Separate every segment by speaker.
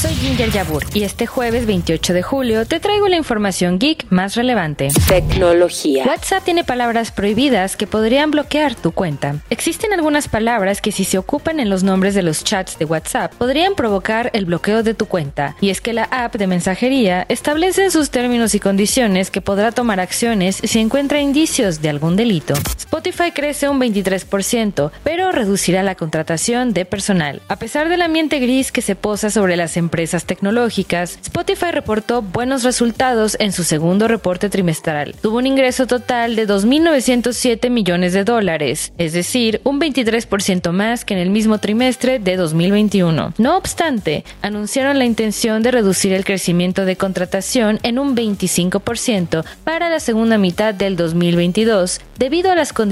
Speaker 1: Soy Ginger Yabur y este jueves 28 de julio te traigo la información geek más relevante.
Speaker 2: Tecnología.
Speaker 1: WhatsApp tiene palabras prohibidas que podrían bloquear tu cuenta. Existen algunas palabras que si se ocupan en los nombres de los chats de WhatsApp podrían provocar el bloqueo de tu cuenta. Y es que la app de mensajería establece en sus términos y condiciones que podrá tomar acciones si encuentra indicios de algún delito. Spotify crece un 23%, pero reducirá la contratación de personal. A pesar del ambiente gris que se posa sobre las empresas tecnológicas, Spotify reportó buenos resultados en su segundo reporte trimestral. Tuvo un ingreso total de 2.907 millones de dólares, es decir, un 23% más que en el mismo trimestre de 2021. No obstante, anunciaron la intención de reducir el crecimiento de contratación en un 25% para la segunda mitad del 2022, debido a las condiciones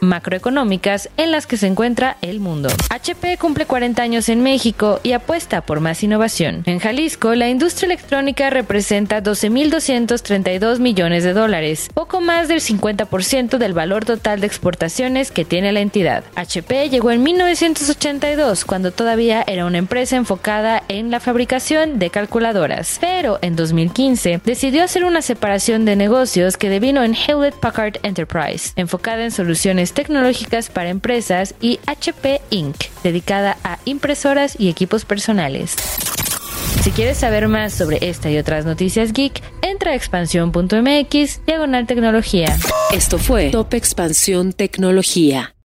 Speaker 1: macroeconómicas en las que se encuentra el mundo. HP cumple 40 años en México y apuesta por más innovación. En Jalisco, la industria electrónica representa 12.232 millones de dólares, poco más del 50% del valor total de exportaciones que tiene la entidad. HP llegó en 1982, cuando todavía era una empresa enfocada en la fabricación de calculadoras, pero en 2015 decidió hacer una separación de negocios que devino en Hewlett Packard Enterprise, enfocada en soluciones tecnológicas para empresas, y HP Inc., dedicada a impresoras y equipos personales. Si quieres saber más sobre esta y otras noticias geek, entra a expansión.mx diagonal tecnología.
Speaker 2: Esto fue Top Expansión Tecnología.